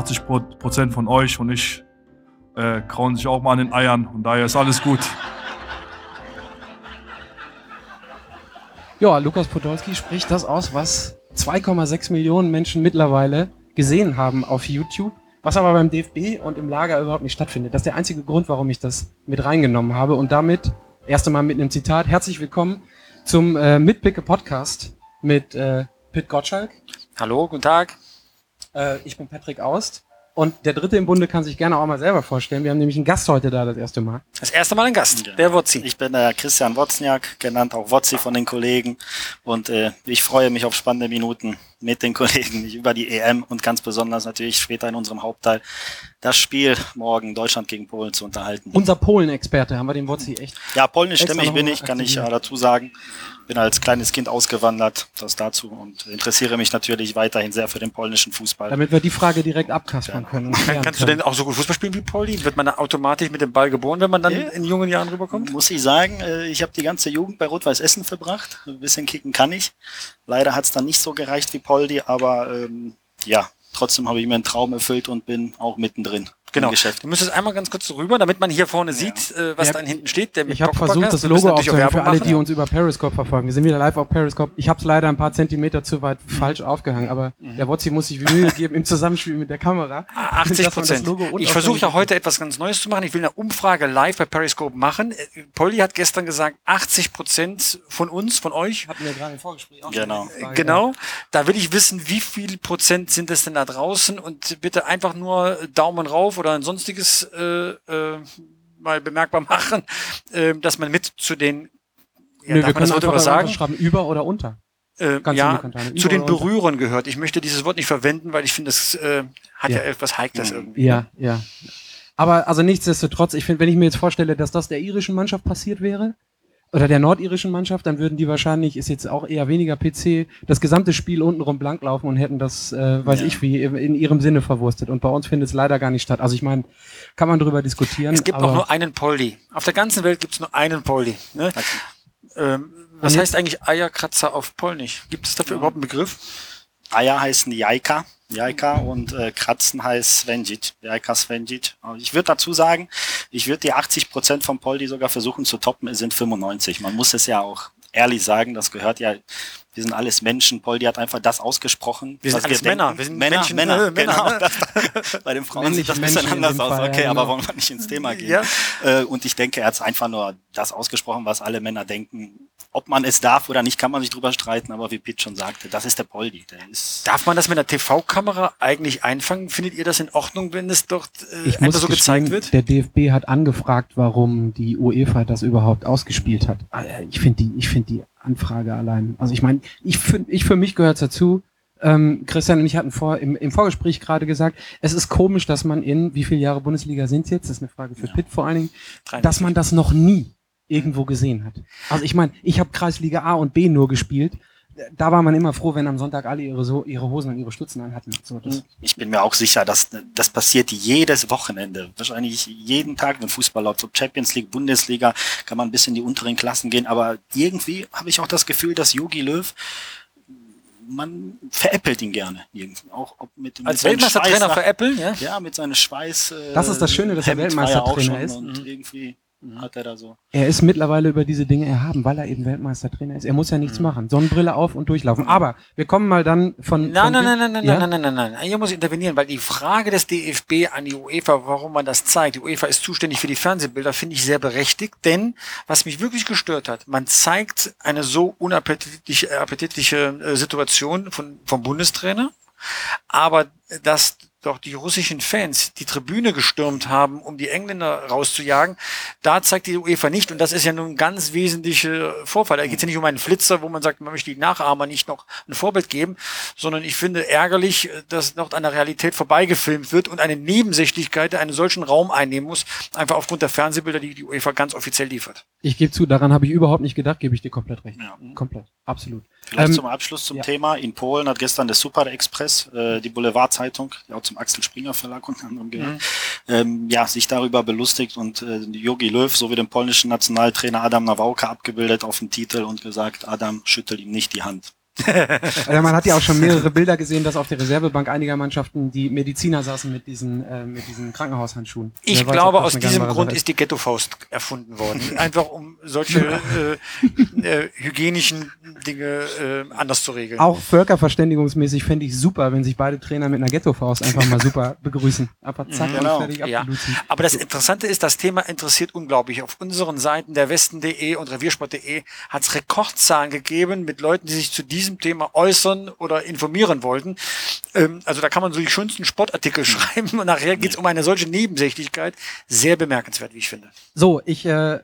denke, 80 Prozent von euch und ich äh, krauen sich auch mal an den Eiern und daher ist alles gut. Ja, Lukas Podolski spricht das aus, was 2,6 Millionen Menschen mittlerweile gesehen haben auf YouTube, was aber beim DFB und im Lager überhaupt nicht stattfindet. Das ist der einzige Grund, warum ich das mit reingenommen habe und damit erst einmal mit einem Zitat. Herzlich willkommen zum äh, Mitpicke Podcast mit äh, Pit Gottschalk. Hallo, guten Tag. Äh, ich bin Patrick Aust. Und der dritte im Bunde kann sich gerne auch mal selber vorstellen. Wir haben nämlich einen Gast heute da, das erste Mal. Das erste Mal ein Gast, ja. der Wotzi. Ich bin der Christian Wozniak, genannt auch Wotzi von den Kollegen. Und äh, ich freue mich auf spannende Minuten mit den Kollegen über die EM und ganz besonders natürlich später in unserem Hauptteil das Spiel morgen Deutschland gegen Polen zu unterhalten. Unser Polen-Experte, haben wir den Wotzi echt? Ja, polnischstämmig bin ich, kann ich ja dazu sagen bin als kleines Kind ausgewandert, das dazu und interessiere mich natürlich weiterhin sehr für den polnischen Fußball. Damit wir die Frage direkt abkaspern ja. können. Kann, kannst du denn auch so gut Fußball spielen wie Pauli? Wird man da automatisch mit dem Ball geboren, wenn man dann ja. in jungen Jahren rüberkommt? Muss ich sagen, äh, ich habe die ganze Jugend bei Rot-Weiß Essen verbracht. Ein bisschen kicken kann ich. Leider hat es dann nicht so gereicht wie Poldi, aber ähm, ja, trotzdem habe ich mir einen Traum erfüllt und bin auch mittendrin. Genau. Du müsstest einmal ganz kurz rüber, damit man hier vorne ja. sieht, äh, was ja. dann hinten steht. Der ich habe versucht, das Logo aufzuhören für alle, die uns über Periscope verfolgen. Wir sind wieder live auf Periscope. Ich habe es leider ein paar Zentimeter zu weit mhm. falsch aufgehangen, aber mhm. der Wotzi muss sich Mühe geben im Zusammenspiel mit der Kamera. 80 Prozent. Ich versuche ja heute etwas ganz Neues zu machen. Ich will eine Umfrage live bei Periscope machen. Äh, Polly hat gestern gesagt, 80 Prozent von uns, von euch. Hatten wir gerade im Vorgespräch auch. Genau. Frage, genau. Da will ich wissen, wie viel Prozent sind es denn da draußen und bitte einfach nur Daumen rauf oder ein sonstiges äh, äh, mal bemerkbar machen, äh, dass man mit zu den ja, Nö, wir können das Wort sagen? schreiben, über oder unter. Äh, ja, zu den Berührern gehört. Ich möchte dieses Wort nicht verwenden, weil ich finde, das äh, hat ja, ja etwas Heikles irgendwie. Ja, ja. Aber also nichtsdestotrotz, ich finde, wenn ich mir jetzt vorstelle, dass das der irischen Mannschaft passiert wäre, oder der nordirischen Mannschaft, dann würden die wahrscheinlich, ist jetzt auch eher weniger PC, das gesamte Spiel untenrum blank laufen und hätten das, äh, weiß ja. ich wie, in ihrem Sinne verwurstet. Und bei uns findet es leider gar nicht statt. Also ich meine, kann man drüber diskutieren. Es gibt auch nur einen Poldi. Auf der ganzen Welt gibt es nur einen Poldi. Ne? Ähm, was heißt eigentlich Eierkratzer auf Polnisch? Gibt es dafür ja. überhaupt einen Begriff? Eier heißen Jaika. Jajka und äh, Kratzen heißt Svenjic. Jajka Svenjic. Ich würde dazu sagen, ich würde die 80 Prozent vom Poldi sogar versuchen zu toppen, es sind 95. Man muss es ja auch ehrlich sagen, das gehört ja, wir sind alles Menschen. Poldi hat einfach das ausgesprochen. Wir sind alles wir Männer. Wir sind Männer, Menschen, Männer, äh, Männer. Genau. Das, bei den Frauen sieht das ein bisschen anders aus. Okay, ja, aber genau. wollen wir nicht ins Thema gehen. Ja. Äh, und ich denke, er hat einfach nur das ausgesprochen, was alle Männer denken ob man es darf oder nicht, kann man sich drüber streiten, aber wie Pitt schon sagte, das ist der Poldi. Der ist darf man das mit einer TV-Kamera eigentlich einfangen? Findet ihr das in Ordnung, wenn es dort äh, ich einfach so gezeigt wird? Der DFB hat angefragt, warum die UEFA das überhaupt ausgespielt hat. Ah, ich finde die, ich finde die Anfrage allein. Also ich meine, ich für, ich für mich gehört dazu. Ähm, Christian und ich hatten vor, im, im Vorgespräch gerade gesagt, es ist komisch, dass man in, wie viele Jahre Bundesliga sind jetzt? Das ist eine Frage für ja. Pitt vor allen Dingen, 93. dass man das noch nie irgendwo gesehen hat. Also ich meine, ich habe Kreisliga A und B nur gespielt. Da war man immer froh, wenn am Sonntag alle ihre, so, ihre Hosen und ihre Stutzen anhatten. So, ich bin mir auch sicher, dass das passiert jedes Wochenende. Wahrscheinlich jeden Tag, wenn Fußball läuft. Ob Champions League, Bundesliga, kann man bis in die unteren Klassen gehen. Aber irgendwie habe ich auch das Gefühl, dass Jogi Löw man veräppelt ihn gerne. Auch mit, mit Als Weltmeistertrainer veräppeln, ja? Ja, mit seinem Schweiß. Äh, das ist das Schöne, dass er Weltmeistertrainer ist. Und mhm. irgendwie hat er da so. Er ist mittlerweile über diese Dinge erhaben, weil er eben Weltmeistertrainer ist. Er muss ja nichts mhm. machen. Sonnenbrille auf und durchlaufen. Aber wir kommen mal dann von. Nein, von nein, nein, nein, nein, ja? nein, nein, nein, nein, nein. Hier muss ich intervenieren, weil die Frage des DFB an die UEFA, warum man das zeigt, die UEFA ist zuständig für die Fernsehbilder, finde ich sehr berechtigt. Denn was mich wirklich gestört hat, man zeigt eine so unappetitliche appetitliche äh, Situation von, vom Bundestrainer, aber das doch die russischen Fans die Tribüne gestürmt haben, um die Engländer rauszujagen, da zeigt die UEFA nicht. Und das ist ja nun ein ganz wesentlicher Vorfall. Da geht es ja nicht um einen Flitzer, wo man sagt, man möchte die Nachahmer nicht noch ein Vorbild geben, sondern ich finde ärgerlich, dass noch an der Realität vorbeigefilmt wird und eine Nebensächlichkeit einen solchen Raum einnehmen muss, einfach aufgrund der Fernsehbilder, die die UEFA ganz offiziell liefert. Ich gebe zu, daran habe ich überhaupt nicht gedacht, gebe ich dir komplett recht. Ja. Komplett, absolut. Vielleicht ähm, zum Abschluss zum ja. Thema. In Polen hat gestern der Super Express, äh, die Boulevardzeitung, die auch zum Axel Springer Verlag unter anderem gehört, mhm. ähm, ja, sich darüber belustigt und äh, Jogi Löw sowie den polnischen Nationaltrainer Adam Nawałka abgebildet auf dem Titel und gesagt, Adam schüttel ihm nicht die Hand. Also man hat ja auch schon mehrere Bilder gesehen, dass auf der Reservebank einiger Mannschaften die Mediziner saßen mit diesen, äh, mit diesen Krankenhaushandschuhen. Ich Wer weiß, glaube, aus diesem Grund ist die Ghetto-Faust erfunden worden. Einfach um solche äh, äh, hygienischen Dinge äh, anders zu regeln. Auch völkerverständigungsmäßig fände ich super, wenn sich beide Trainer mit einer Ghetto-Faust einfach mal super begrüßen. Einfach zack Mhm, und genau. fertig Ja. Aber das Interessante ist, das Thema interessiert unglaublich. Auf unseren Seiten der Westen.de und Reviersport.de hat es Rekordzahlen gegeben mit Leuten, die sich zu diesem Thema äußern oder informieren wollten. Ähm, also da kann man so die schönsten Sportartikel schreiben und nachher geht es um eine solche Nebensächlichkeit. Sehr bemerkenswert, wie ich finde. So, ich äh,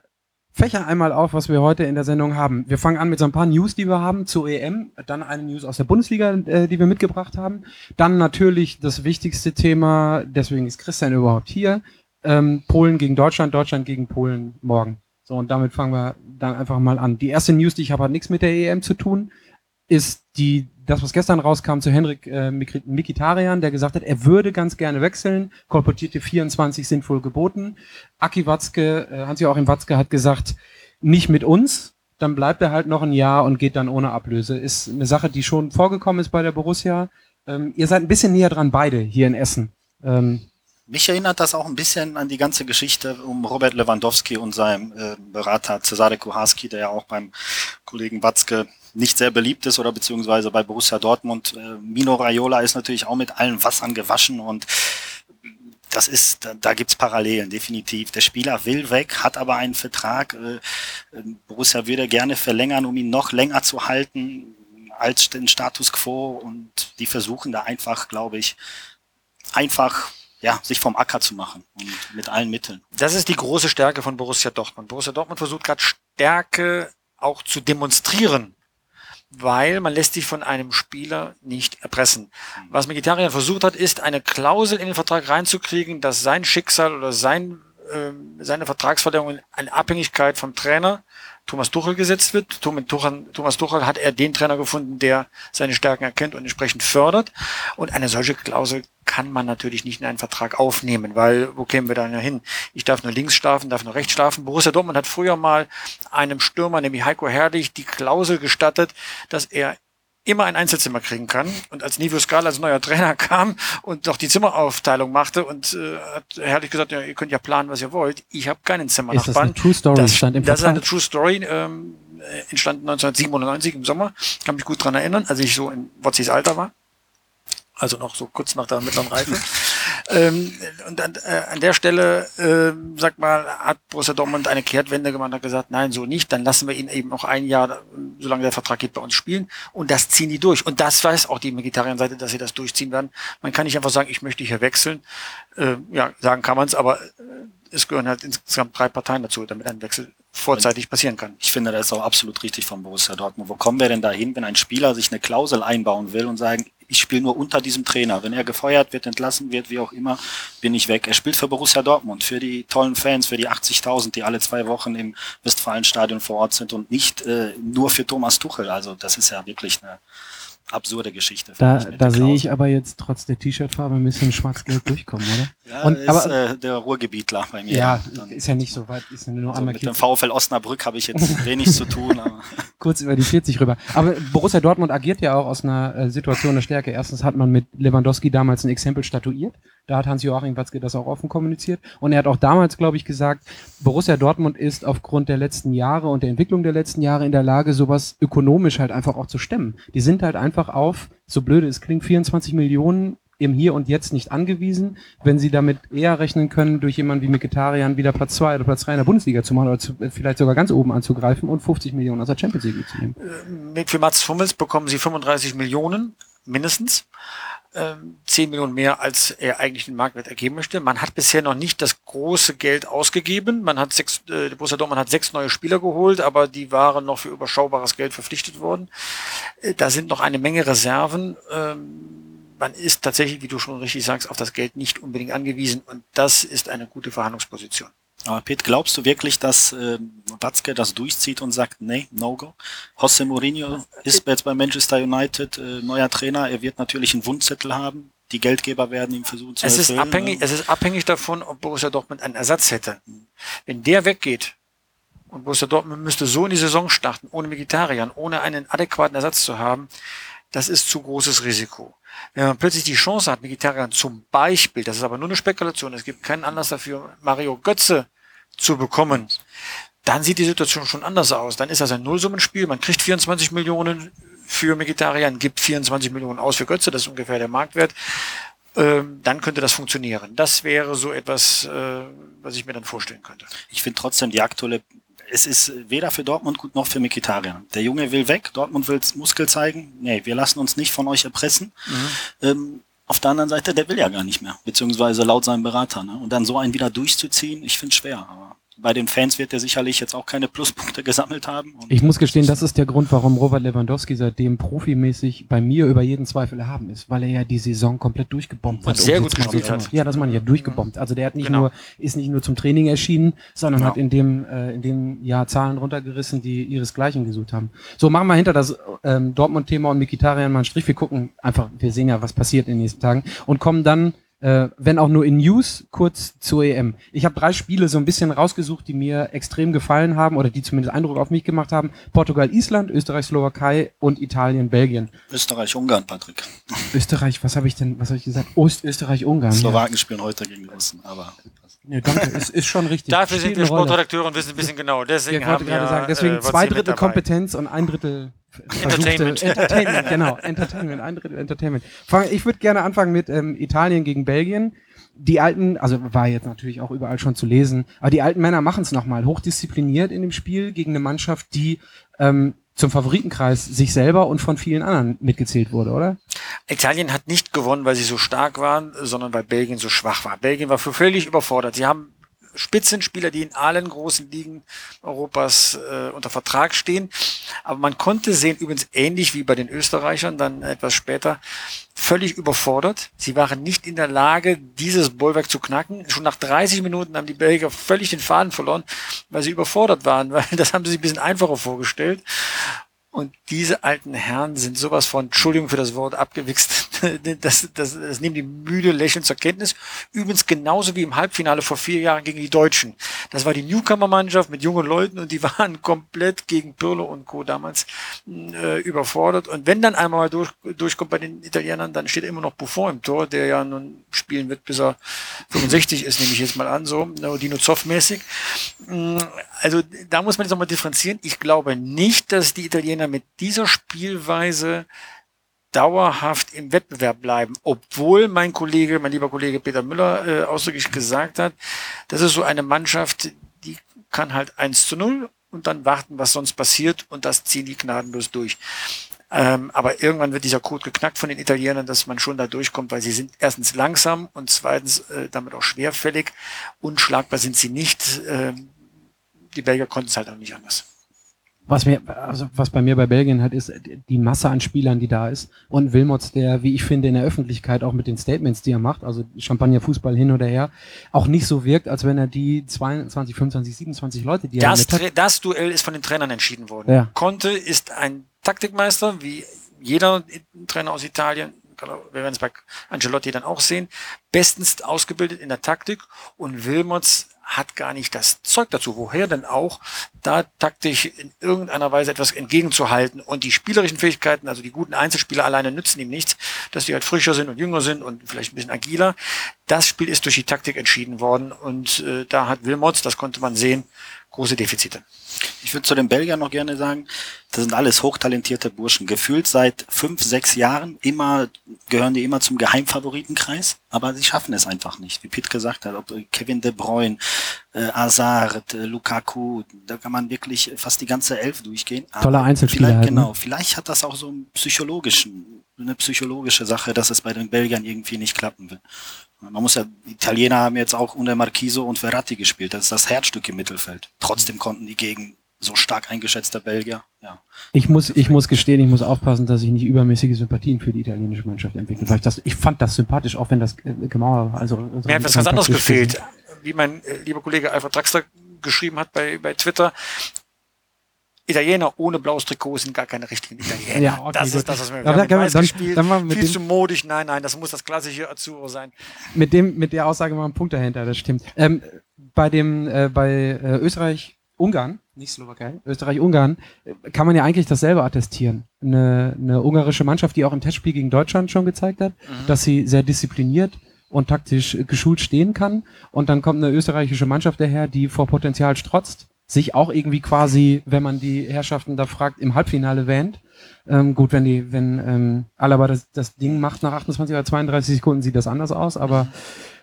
fächer einmal auf, was wir heute in der Sendung haben. Wir fangen an mit so ein paar News, die wir haben zur EM, dann eine News aus der Bundesliga, äh, die wir mitgebracht haben. Dann natürlich das wichtigste Thema, deswegen ist Christian überhaupt hier, ähm, Polen gegen Deutschland, Deutschland gegen Polen morgen. So, und damit fangen wir dann einfach mal an. Die erste News, die ich habe, hat nichts mit der EM zu tun, ist die, das, was gestern rauskam zu Henrik äh, Mik- Mikitarian, der gesagt hat, er würde ganz gerne wechseln. Kolportierte 24 sind wohl geboten. Aki Watzke, äh, Hans-Joachim Watzke hat gesagt, nicht mit uns. Dann bleibt er halt noch ein Jahr und geht dann ohne Ablöse. Ist eine Sache, die schon vorgekommen ist bei der Borussia. Ähm, ihr seid ein bisschen näher dran, beide hier in Essen. Ähm, Mich erinnert das auch ein bisschen an die ganze Geschichte um Robert Lewandowski und seinem äh, Berater Cesare Kuharski, der ja auch beim Kollegen Watzke nicht sehr beliebt ist oder beziehungsweise bei Borussia Dortmund. Äh, Mino Raiola ist natürlich auch mit allen Wassern gewaschen und das ist, da, da gibt's Parallelen, definitiv. Der Spieler will weg, hat aber einen Vertrag. Äh, Borussia würde gerne verlängern, um ihn noch länger zu halten als den Status quo und die versuchen da einfach, glaube ich, einfach ja, sich vom Acker zu machen und mit allen Mitteln. Das ist die große Stärke von Borussia Dortmund. Borussia Dortmund versucht gerade Stärke auch zu demonstrieren, weil man lässt sich von einem Spieler nicht erpressen. Was Mkhitaryan versucht hat, ist eine Klausel in den Vertrag reinzukriegen, dass sein Schicksal oder sein, ähm, seine Vertragsverlängerung in Abhängigkeit vom Trainer Thomas Tuchel gesetzt wird. Thomas Tuchel, hat er den Trainer gefunden, der seine Stärken erkennt und entsprechend fördert. Und eine solche Klausel kann man natürlich nicht in einen Vertrag aufnehmen, weil wo kämen wir dann ja hin? Ich darf nur links schlafen, darf nur rechts schlafen. Borussia Dortmund hat früher mal einem Stürmer, nämlich Heiko Herrlich, die Klausel gestattet, dass er immer ein Einzelzimmer kriegen kann. Und als Nivio Skal als neuer Trainer kam und doch die Zimmeraufteilung machte und äh, hat herrlich gesagt, ja, ihr könnt ja planen, was ihr wollt. Ich habe keinen ist das Zimmernachbarn. eine True Story? Das, stand im das ist eine True Story, ähm, äh, entstanden 1997 im Sommer. Kann mich gut dran erinnern, als ich so in Wotzis Alter war. Also noch so kurz nach der mittleren Reife. Ähm, und an, äh, an der Stelle, ähm, sag mal, hat Borussia Dortmund eine Kehrtwende gemacht und hat gesagt, nein, so nicht, dann lassen wir ihn eben noch ein Jahr, äh, solange der Vertrag geht, bei uns spielen. Und das ziehen die durch. Und das weiß auch die Vegetarier-Seite, dass sie das durchziehen werden. Man kann nicht einfach sagen, ich möchte hier wechseln. Äh, ja, sagen kann man es, aber äh, es gehören halt insgesamt drei Parteien dazu, damit ein Wechsel vorzeitig passieren kann. Ich finde, das ist auch absolut richtig von Borussia Dortmund. Wo kommen wir denn dahin, wenn ein Spieler sich eine Klausel einbauen will und sagen, ich spiele nur unter diesem Trainer. Wenn er gefeuert wird, entlassen wird, wie auch immer, bin ich weg. Er spielt für Borussia Dortmund, für die tollen Fans, für die 80.000, die alle zwei Wochen im Westfalenstadion vor Ort sind und nicht äh, nur für Thomas Tuchel. Also das ist ja wirklich eine absurde Geschichte. Da, da sehe ich aber jetzt trotz der T-Shirt-Farbe ein bisschen schwarz-gelb durchkommen, oder? Ja, Und- ist aber- äh, der Ruhrgebietler bei mir. Ja, Dann- ist ja nicht so weit, ist ja nur also einmal mit dem VfL Osnabrück habe ich jetzt wenig zu tun. Aber kurz über die 40 rüber. Aber Borussia Dortmund agiert ja auch aus einer äh, Situation der Stärke. Erstens hat man mit Lewandowski damals ein Exempel statuiert. Da hat Hans-Joachim Watzke das auch offen kommuniziert. Und er hat auch damals, glaube ich, gesagt, Borussia Dortmund ist aufgrund der letzten Jahre und der Entwicklung der letzten Jahre in der Lage, sowas ökonomisch halt einfach auch zu stemmen. Die sind halt einfach auf, so blöde es klingt, 24 Millionen im Hier und Jetzt nicht angewiesen, wenn sie damit eher rechnen können, durch jemanden wie Mikitarian wieder Platz zwei oder Platz drei in der Bundesliga zu machen oder zu, vielleicht sogar ganz oben anzugreifen und 50 Millionen aus der Champions League mitzunehmen. Mit, für Mats Hummels bekommen sie 35 Millionen mindestens. Ähm, 10 Millionen mehr, als er eigentlich den Marktwert ergeben möchte. Man hat bisher noch nicht das große Geld ausgegeben. Man hat sechs, äh, Borussia Dortmund hat sechs neue Spieler geholt, aber die waren noch für überschaubares Geld verpflichtet worden. Äh, da sind noch eine Menge Reserven. Ähm, man ist tatsächlich, wie du schon richtig sagst, auf das Geld nicht unbedingt angewiesen und das ist eine gute Verhandlungsposition. Aber Pete, glaubst du wirklich, dass äh, Watzke das durchzieht und sagt, nee, no go? José Mourinho ist jetzt bei Manchester United äh, neuer Trainer. Er wird natürlich einen Wunschzettel haben. Die Geldgeber werden ihm versuchen zu Es ist abhängig, es ist abhängig davon, ob Borussia Dortmund einen Ersatz hätte. Wenn der weggeht, Und Borussia Dortmund müsste so in die Saison starten, ohne Vegetarier, ohne einen adäquaten Ersatz zu haben. Das ist zu großes Risiko. Wenn man plötzlich die Chance hat, Vegetarier zum Beispiel, das ist aber nur eine Spekulation, es gibt keinen Anlass dafür, Mario Götze zu bekommen, dann sieht die Situation schon anders aus. Dann ist das ein Nullsummenspiel. Man kriegt 24 Millionen für Vegetarier, gibt 24 Millionen aus für Götze, das ist ungefähr der Marktwert. Ähm, dann könnte das funktionieren. Das wäre so etwas, äh, was ich mir dann vorstellen könnte. Ich finde trotzdem die aktuelle es ist weder für Dortmund gut noch für Mikitarian. Der Junge will weg, Dortmund will Muskel zeigen. Nee, wir lassen uns nicht von euch erpressen. Mhm. Ähm, auf der anderen Seite, der will ja gar nicht mehr, beziehungsweise laut seinem Berater. Ne? Und dann so einen wieder durchzuziehen, ich finde schwer. Aber bei den Fans wird er sicherlich jetzt auch keine Pluspunkte gesammelt haben. ich muss gestehen, das ist der Grund, warum Robert Lewandowski seitdem profimäßig bei mir über jeden Zweifel erhaben ist, weil er ja die Saison komplett durchgebombt hat. sehr gut gespielt hat. Ja, das meine ich ja, durchgebombt. Also der hat nicht genau. nur, ist nicht nur zum Training erschienen, sondern genau. hat in dem, äh, in dem Jahr Zahlen runtergerissen, die ihresgleichen gesucht haben. So, machen wir hinter das ähm, Dortmund-Thema und Mikitarian mal einen Strich. Wir gucken einfach, wir sehen ja, was passiert in den nächsten Tagen und kommen dann äh, wenn auch nur in News, kurz zur EM. Ich habe drei Spiele so ein bisschen rausgesucht, die mir extrem gefallen haben oder die zumindest Eindruck auf mich gemacht haben. Portugal, Island, Österreich, Slowakei und Italien, Belgien. Österreich, Ungarn, Patrick. Österreich, was habe ich denn, was habe ich gesagt? Ost, Österreich, Ungarn. Slowaken ja. spielen heute gegen Russen, aber Nee, danke, ist, ist schon richtig. Dafür sind wir Sportredakteure und wissen ein bisschen genau. Deswegen ja, haben wir gerade sagen, deswegen äh, zwei Drittel Kompetenz und ein Drittel Entertainment. Entertainment, genau. Entertainment, ein Drittel Entertainment. Ich würde gerne anfangen mit ähm, Italien gegen Belgien. Die alten, also war jetzt natürlich auch überall schon zu lesen, aber die alten Männer machen es nochmal. Hochdiszipliniert in dem Spiel gegen eine Mannschaft, die ähm, zum Favoritenkreis sich selber und von vielen anderen mitgezählt wurde, oder? Italien hat nicht gewonnen, weil sie so stark waren, sondern weil Belgien so schwach war. Belgien war völlig überfordert. Sie haben Spitzenspieler, die in allen großen Ligen Europas äh, unter Vertrag stehen. Aber man konnte sehen, übrigens ähnlich wie bei den Österreichern, dann etwas später, völlig überfordert. Sie waren nicht in der Lage, dieses Bollwerk zu knacken. Schon nach 30 Minuten haben die Belgier völlig den Faden verloren, weil sie überfordert waren, weil das haben sie sich ein bisschen einfacher vorgestellt. Und diese alten Herren sind sowas von, Entschuldigung für das Wort, abgewichst. Das, das, das nehmen die müde lächeln zur Kenntnis. Übrigens genauso wie im Halbfinale vor vier Jahren gegen die Deutschen. Das war die Newcomer-Mannschaft mit jungen Leuten und die waren komplett gegen Pirlo und Co. damals äh, überfordert. Und wenn dann einmal mal durch, durchkommt bei den Italienern, dann steht immer noch Buffon im Tor, der ja nun spielen wird, bis er 65 ist, nehme ich jetzt mal an, so, Dino Zoff-mäßig. Mm, also da muss man jetzt nochmal differenzieren. Ich glaube nicht, dass die Italiener mit dieser Spielweise dauerhaft im Wettbewerb bleiben, obwohl mein Kollege, mein lieber Kollege Peter Müller äh, ausdrücklich gesagt hat, das ist so eine Mannschaft, die kann halt 1 zu 0 und dann warten, was sonst passiert und das ziehen die gnadenlos durch. Ähm, aber irgendwann wird dieser Code geknackt von den Italienern, dass man schon da durchkommt, weil sie sind erstens langsam und zweitens äh, damit auch schwerfällig. Unschlagbar sind sie nicht. Ähm, die Belgier konnten es halt auch nicht anders. Was mir, also was bei mir bei Belgien halt ist, die Masse an Spielern, die da ist. Und Wilmots, der, wie ich finde, in der Öffentlichkeit auch mit den Statements, die er macht, also Champagner Fußball hin oder her, auch nicht so wirkt, als wenn er die 22, 25, 27 Leute, die das, er hat. Das Duell ist von den Trainern entschieden worden. Ja. Conte ist ein Taktikmeister, wie jeder Trainer aus Italien, wir werden es bei Angelotti dann auch sehen, bestens ausgebildet in der Taktik und Wilmots hat gar nicht das Zeug dazu. Woher denn auch, da taktisch in irgendeiner Weise etwas entgegenzuhalten. Und die spielerischen Fähigkeiten, also die guten Einzelspieler alleine nützen ihm nichts, dass die halt frischer sind und jünger sind und vielleicht ein bisschen agiler. Das Spiel ist durch die Taktik entschieden worden und äh, da hat Wilmots, das konnte man sehen, große Defizite. Ich würde zu den Belgiern noch gerne sagen, das sind alles hochtalentierte Burschen. Gefühlt seit fünf, sechs Jahren immer, gehören die immer zum Geheimfavoritenkreis, aber sie schaffen es einfach nicht. Wie Pitt gesagt hat, ob Kevin De Bruyne, äh, Hazard, äh, Lukaku, da kann man wirklich fast die ganze Elf durchgehen. Toller Einzelspieler. Vielleicht, halt, genau, vielleicht hat das auch so einen psychologischen, eine psychologische Sache, dass es bei den Belgiern irgendwie nicht klappen will. Man muss ja, die Italiener haben jetzt auch unter Marquiso und Verratti gespielt. Das ist das Herzstück im Mittelfeld. Trotzdem konnten die gegen so stark eingeschätzter Belgier. Ja. Ich muss, ich muss gestehen, ich muss aufpassen, dass ich nicht übermäßige Sympathien für die italienische Mannschaft entwickle, weil ich das, ich fand das sympathisch, auch wenn das äh, Gemauer war. Also, also Mir hat was ganz anderes gefehlt. Wie mein äh, lieber Kollege Alfred Draxler geschrieben hat bei, bei Twitter, Italiener ohne blaues Trikot sind gar keine richtigen Italiener. Ja, okay, das gut. ist das, was wir, wir haben dann, dann, gespielt, dann viel zu modisch. Nein, nein, das muss das klassische Azzurro sein. Mit dem, mit der Aussage mal ein Punkt dahinter, das stimmt. Ähm, bei dem, äh, bei äh, Österreich, Ungarn, nicht Slowakei, Österreich-Ungarn, äh, kann man ja eigentlich dasselbe attestieren. Eine, eine ungarische Mannschaft, die auch im Testspiel gegen Deutschland schon gezeigt hat, Mhm. dass sie sehr diszipliniert und taktisch geschult stehen kann. Und dann kommt eine österreichische Mannschaft daher, die vor Potenzial strotzt, sich auch irgendwie quasi, wenn man die Herrschaften da fragt, im Halbfinale wähnt. Ähm, gut, wenn die, wenn ähm, Alaba das, das Ding macht nach 28 oder 32 Sekunden, sieht das anders aus, aber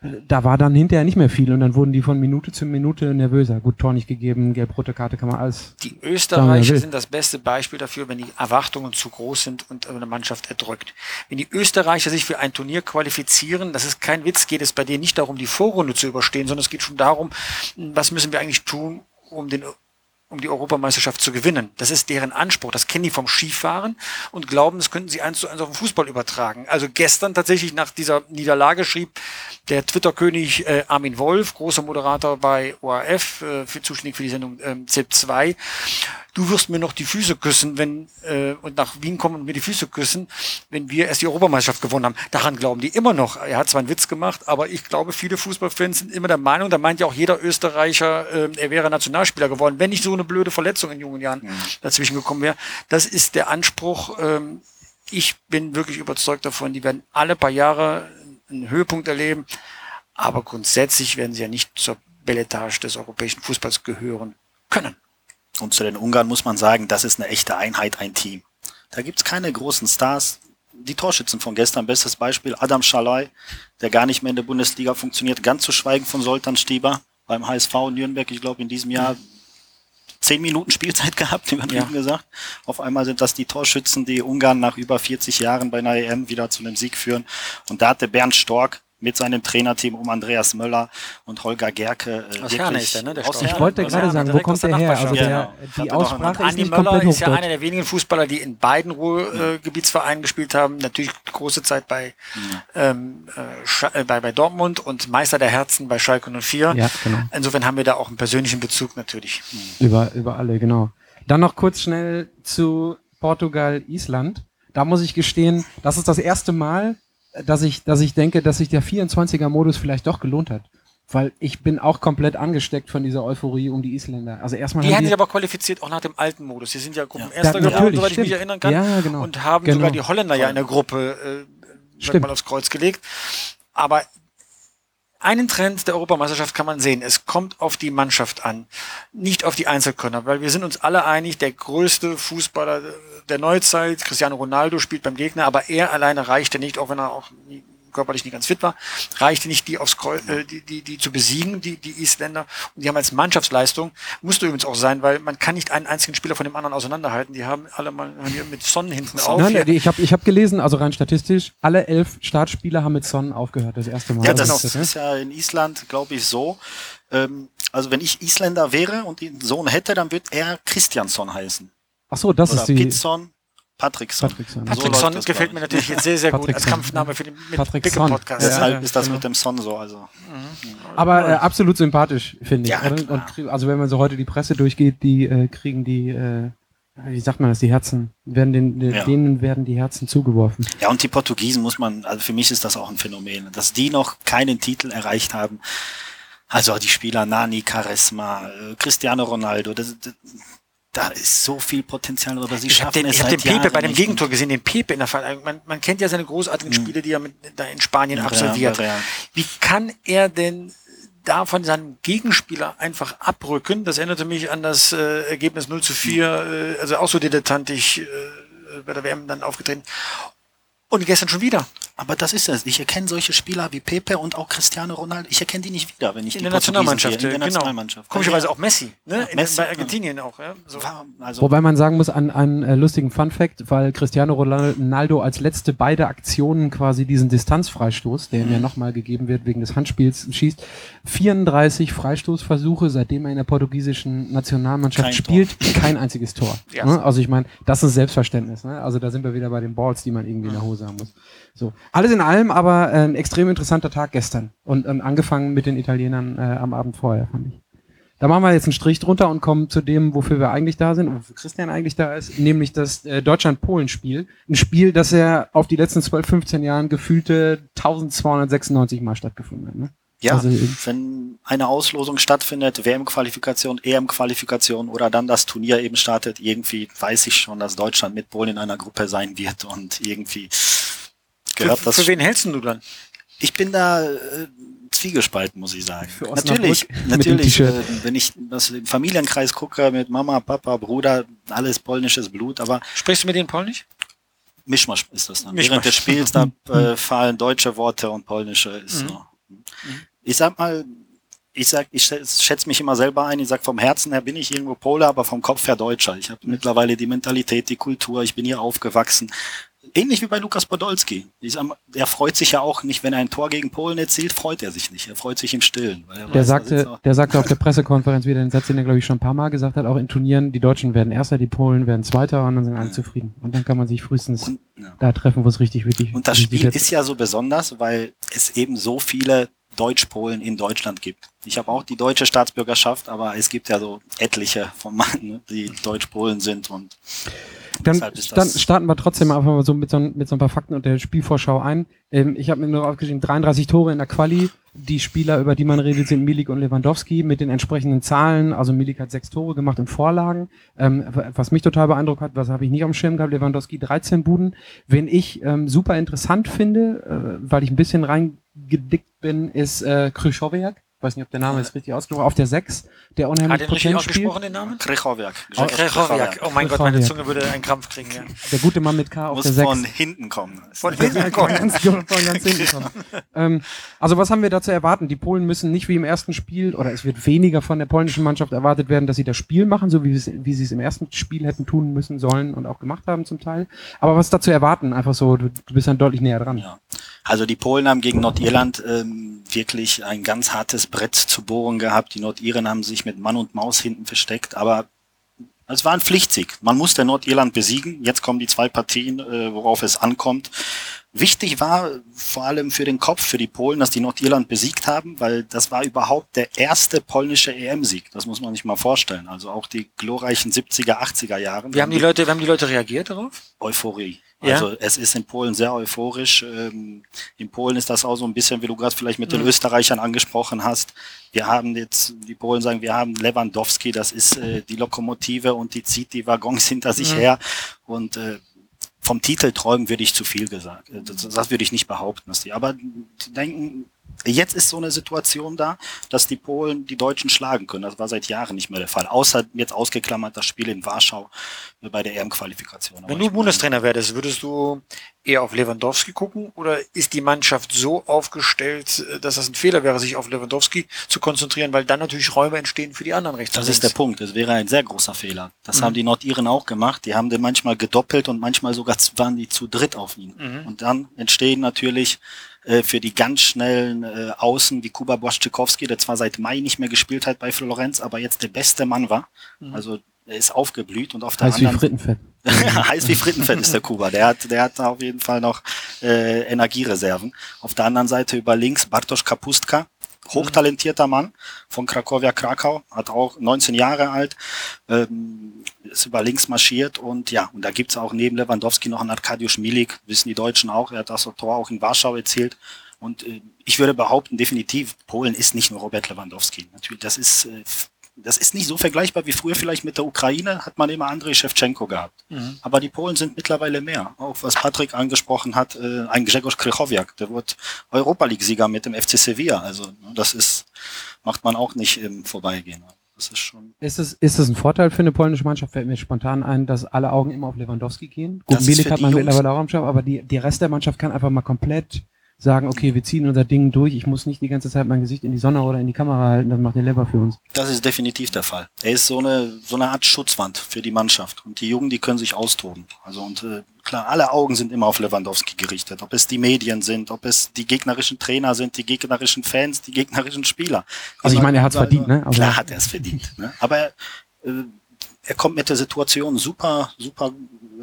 äh, da war dann hinterher nicht mehr viel und dann wurden die von Minute zu Minute nervöser. Gut, Tor nicht gegeben, gelb-rote Karte kann man alles. Die Österreicher sind das beste Beispiel dafür, wenn die Erwartungen zu groß sind und eine Mannschaft erdrückt. Wenn die Österreicher sich für ein Turnier qualifizieren, das ist kein Witz, geht es bei denen nicht darum, die Vorrunde zu überstehen, sondern es geht schon darum, was müssen wir eigentlich tun, um den um die Europameisterschaft zu gewinnen. Das ist deren Anspruch. Das kennen die vom Skifahren und glauben, das könnten sie eins zu eins auf den Fußball übertragen. Also gestern tatsächlich nach dieser Niederlage schrieb der Twitter-König äh, Armin Wolf, großer Moderator bei ORF, äh, für, zuständig für die Sendung ähm, ZIP 2, du wirst mir noch die Füße küssen, wenn äh, und nach Wien kommen und mir die Füße küssen, wenn wir erst die Europameisterschaft gewonnen haben. Daran glauben die immer noch. Er hat zwar einen Witz gemacht, aber ich glaube, viele Fußballfans sind immer der Meinung, da meint ja auch jeder Österreicher, äh, er wäre Nationalspieler geworden, wenn nicht so eine blöde Verletzung in jungen Jahren dazwischen gekommen wäre. Das ist der Anspruch. Ähm, ich bin wirklich überzeugt davon, die werden alle paar Jahre einen Höhepunkt erleben, aber grundsätzlich werden sie ja nicht zur Belletage des europäischen Fußballs gehören können. Und zu den Ungarn muss man sagen, das ist eine echte Einheit, ein Team. Da gibt's keine großen Stars. Die Torschützen von gestern, bestes Beispiel, Adam Schalay, der gar nicht mehr in der Bundesliga funktioniert, ganz zu schweigen von Soltan Stieber beim HSV Nürnberg, ich glaube in diesem Jahr zehn Minuten Spielzeit gehabt, übertrieben Ja. gesagt. Auf einmal sind das die Torschützen, die Ungarn nach über 40 Jahren bei einer EM wieder zu einem Sieg führen. Und da hatte Bernd Stork mit seinem Trainerteam um Andreas Möller und Holger Gerke äh, Aus Herne ist der, ne? Der aus. Ich wollte Ja, gerade ja, sagen, wo direkt kommt aus der der her? Also Nachbarschaft. der, Ja, die Aussprache ist Andi nicht Möller komplett ist ja einer der wenigen Fußballer, die in beiden Ruhrgebietsvereinen gespielt haben. Natürlich große Zeit bei, ähm, äh, äh, bei, bei Dortmund und Meister der Herzen bei Schalke 04. Ja, genau. Insofern haben wir da auch einen persönlichen Bezug natürlich. Über, über alle, genau. Dann noch kurz schnell zu Portugal, Island. Da muss ich gestehen, das ist das erste Mal, dass ich, dass ich denke, dass sich der 24er-Modus vielleicht doch gelohnt hat. Weil ich bin auch komplett angesteckt von dieser Euphorie um die Isländer. Also erstmal Die haben haben die, sich aber qualifiziert auch nach dem alten Modus. Die sind ja Gruppenerster Ja, geworden, soweit ich mich erinnern kann. Ja, genau. Und haben Genau. sogar die Holländer ja in der Gruppe äh, Stimmt. mal aufs Kreuz gelegt. Aber einen Trend der Europameisterschaft kann man sehen. Es kommt auf die Mannschaft an, nicht auf die Einzelkönner, weil wir sind uns alle einig, der größte Fußballer der Neuzeit, Cristiano Ronaldo spielt beim Gegner, aber er alleine reichte nicht, auch wenn er auch körperlich nicht ganz fit war, reichte nicht, die aufs Kreuz, äh, die, die, die zu besiegen, die, die Isländer. Und die haben als Mannschaftsleistung, musste übrigens auch sein, weil man kann nicht einen einzigen Spieler von dem anderen auseinanderhalten. Die haben alle mal hier mit Sonnen hinten auf. Nein, nein, ich habe ich hab gelesen, also rein statistisch, alle elf Startspieler haben mit Son aufgehört, das erste Mal. Ja, Also das ist das, ist ja in Island, glaube ich, so. Ähm, also wenn ich Isländer wäre und einen Sohn hätte, dann wird er Christiansson heißen. Ach so, das Oder ist die Pitson, Patrickson. Patrickson. So Patrick läuft Son das, gefällt mir ich. natürlich jetzt sehr, sehr gut als. Kampfname für den mit Patrick Bicke Son. Podcast. Ja, Deshalb ja, ist das genau. mit dem Son so. Also Aber äh, absolut sympathisch, finde ich. Ja. Und, also wenn man so heute die Presse durchgeht, die äh, kriegen die, äh, wie sagt man das, die Herzen, werden den, den- Ja. denen werden die Herzen zugeworfen. ja, und die Portugiesen muss man, also für mich ist das auch ein Phänomen, dass die noch keinen Titel erreicht haben. Also die Spieler Nani, Charisma, äh, Cristiano Ronaldo, das, das, da ist so viel Potenzial, aber sie Ich habe schaffen den, es ich hab seit den Pepe bei dem. Gegentor gesehen, den Pepe in der Fall. Man, man kennt ja seine großartigen Spiele, die er mit, da in Spanien Ja, absolviert. Real, Real. Wie kann er denn da von seinem Gegenspieler einfach abrücken? Das erinnerte mich an das äh, Ergebnis 0 zu 4, äh, also auch so dilettantisch äh, bei der WM dann aufgetreten. Und gestern schon wieder. Aber das ist es. Ich erkenne solche Spieler wie Pepe und auch Cristiano Ronaldo. Ich erkenne die nicht wieder, wenn ich In die der Nationalmannschaft, sehe. In der genau. Nationalmannschaft. Komischerweise auch Messi, ne? Ja, In, Messi, bei ja. Argentinien auch, ja? So. Warum? Also, Wobei man sagen muss, an einen äh, lustigen Fun Fact, weil Cristiano Ronaldo als letzte beide Aktionen quasi diesen Distanzfreistoß, der ihm Mhm. ja nochmal gegeben wird wegen des Handspiels, schießt. 34 Freistoßversuche, seitdem er in der portugiesischen Nationalmannschaft Kein spielt, kein einziges Tor. Ja. Ne? Also ich meine, das ist Selbstverständnis. Ne? Also da sind wir wieder bei den Balls, die man irgendwie in der Hose haben muss. So, alles in allem aber äh, ein extrem interessanter Tag gestern und ähm, angefangen mit den Italienern äh, am Abend vorher, fand ich. Da machen wir jetzt einen Strich drunter und kommen zu dem, wofür wir eigentlich da sind und wofür Christian eigentlich da ist, nämlich das äh, Deutschland-Polen-Spiel. Ein Spiel, das er auf die letzten 12, 15 Jahren gefühlte 1296 Mal stattgefunden hat. Ne? Ja, Also, wenn eine Auslosung stattfindet, WM-Qualifikation, EM-Qualifikation oder dann das Turnier eben startet, irgendwie weiß ich schon, dass Deutschland mit Polen in einer Gruppe sein wird und irgendwie gehört für, das. für wen hältst denn du dann? Ich bin da äh, zwiegespalten, muss ich sagen. Natürlich, natürlich. Äh, wenn ich das im Familienkreis gucke mit Mama, Papa, Bruder, alles polnisches Blut, aber Sprichst du mit denen Polnisch? Mischmasch ist das dann. Mischmasch. Während des Spiels, da äh, fallen deutsche Worte und polnische ist Mhm. so. Ich sag mal, ich sag, ich schätz- schätze mich immer selber ein, ich sag vom Herzen her bin ich irgendwo Pole, aber vom Kopf her Deutscher. Ich habe mittlerweile die Mentalität, die Kultur, ich bin hier aufgewachsen. Ähnlich wie bei Lukas Podolski. Der freut sich ja auch nicht, wenn er ein Tor gegen Polen erzielt, freut er sich nicht. Er freut sich im Stillen. Weil er Der weiß, sagte, der sagte auf der Pressekonferenz wieder den Satz, den er, glaube ich, schon ein paar Mal gesagt hat, auch in Turnieren, die Deutschen werden Erster, die Polen werden Zweiter und dann sind alle zufrieden. Und dann kann man sich frühestens und, ja. da treffen, wo es richtig, wirklich Und das Spiel ist ja so besonders, weil es eben so viele Deutsch-Polen in Deutschland gibt. Ich habe auch die deutsche Staatsbürgerschaft, aber es gibt ja so etliche von Mann, ne, die Deutsch-Polen sind und Dann dann starten wir trotzdem einfach mal so mit so, mit so ein paar Fakten und der Spielvorschau ein. Ähm, ich habe mir nur aufgeschrieben, 33 Tore in der Quali. Die Spieler, über die man redet, sind Milik und Lewandowski mit den entsprechenden Zahlen. Also Milik hat sechs Tore gemacht in Vorlagen. Ähm, was mich total beeindruckt hat, was habe ich nicht am Schirm gehabt, Lewandowski 13 Buden. Wen ich ähm, super interessant finde, äh, weil ich ein bisschen reingedickt bin, ist äh, Krychowiak. Ich weiß nicht, ob der Name ist richtig ausgesprochen. Auf der 6, der Hat unheimlich den richtig Potent spielt. ausgesprochen, den Namen? Krechowiak. Oh, Krechowiak. Oh mein Gott, meine. Zunge würde einen Krampf kriegen. Ja. Der gute Mann mit K auf Muss der 6. von hinten kommen. Von hinten kommen. ganz, von ganz hinten kommen. ähm, also was haben wir da zu erwarten? Die Polen müssen nicht wie im ersten Spiel, oder es wird weniger von der polnischen Mannschaft erwartet werden, dass sie das Spiel machen, so wie, wie sie es im ersten Spiel hätten tun müssen sollen und auch gemacht haben zum Teil. Aber was ist da zu erwarten? Einfach so, du, du bist dann deutlich näher dran. Ja. Also die Polen haben gegen Nordirland ähm, wirklich ein ganz hartes Brett zu bohren gehabt. Die Nordiren haben sich mit Mann und Maus hinten versteckt, aber es war ein Pflichtsieg. Man musste Nordirland besiegen. Jetzt kommen die zwei Partien, äh, worauf es ankommt. Wichtig war vor allem für den Kopf, für die Polen, dass die Nordirland besiegt haben, weil das war überhaupt der erste polnische EM-Sieg. Das muss man sich mal vorstellen. Also auch die glorreichen 70er, 80er Jahre. Wie haben die Leute, wie haben die Leute reagiert darauf? Euphorie. Ja? Also es ist in Polen sehr euphorisch. Ähm, in Polen ist das auch so ein bisschen, wie du gerade vielleicht mit den Mhm. Österreichern angesprochen hast. Wir haben jetzt, die Polen sagen, wir haben Lewandowski, das ist äh, die Lokomotive und die zieht die Waggons hinter sich Mhm. her. Und äh, vom Titel träumen würde ich zu viel gesagt. Äh, Das, das würde ich nicht behaupten, dass die. Aber die denken, jetzt ist so eine Situation da, dass die Polen die Deutschen schlagen können. Das war seit Jahren nicht mehr der Fall. Außer jetzt ausgeklammert das Spiel in Warschau bei der EM-Qualifikation. Wenn du Bundestrainer wärst, würdest du eher auf Lewandowski gucken oder ist die Mannschaft so aufgestellt, dass das ein Fehler wäre, sich auf Lewandowski zu konzentrieren, weil dann natürlich Räume entstehen für die anderen rechts Das ist der? Punkt. Das wäre ein sehr großer Fehler. Das Mhm. haben die Nordiren auch gemacht. Die haben den manchmal gedoppelt und manchmal sogar waren die zu dritt auf ihn. Mhm. Und dann entstehen natürlich äh, für die ganz schnellen äh, Außen wie Kuba Błaszczykowski, der zwar seit Mai nicht mehr gespielt hat bei Florenz, aber jetzt der beste Mann war. Mhm. Also er ist aufgeblüht und auf der Heiß wie anderen Frittenfett. heiß wie Frittenfett ist der Kuba. Der hat, der hat auf jeden Fall noch äh, Energiereserven. Auf der anderen Seite über links Bartosz Kapustka, hochtalentierter Mann von Krakowia Krakau, hat auch 19 Jahre alt, ähm, ist über links marschiert und ja, und da gibt's auch neben Lewandowski noch einen Arkadiusz Milik, wissen die Deutschen auch, er hat das Tor auch in Warschau erzielt. Und äh, ich würde behaupten, definitiv, Polen ist nicht nur Robert Lewandowski. Natürlich, das ist, äh, das ist nicht so vergleichbar wie früher vielleicht mit der Ukraine, hat man immer Andrei Shevchenko gehabt. Mhm. Aber die Polen sind mittlerweile mehr. Auch was Patrick angesprochen hat, äh, ein Grzegorz Krychowiak, der wird Europa League-Sieger mit dem FC Sevilla. Also ne, das ist, macht man auch nicht im Vorbeigehen. Das ist schon. Ist es, ist es ein Vorteil für eine polnische Mannschaft? Fällt mir spontan ein, dass alle Augen immer auf Lewandowski gehen. Gut, Milik hat man Jungs- mittlerweile auch am Schirm, aber die, die Rest der Mannschaft kann einfach mal komplett sagen, okay, wir ziehen unser Ding durch. Ich muss nicht die ganze Zeit mein Gesicht in die Sonne oder in die Kamera halten. Das macht der Leber für uns. Das ist definitiv der Fall. Er ist so eine, so eine Art Schutzwand für die Mannschaft. Und die Jungen, die können sich austoben. Also und äh, klar, alle Augen sind immer auf Lewandowski gerichtet. Ob es die Medien sind, ob es die gegnerischen Trainer sind, die gegnerischen Fans, die gegnerischen Spieler. Also ich meine, er hat's Überall- verdient, ne? Also- klar hat er es verdient. Ne? Aber er, äh, er kommt mit der Situation super, super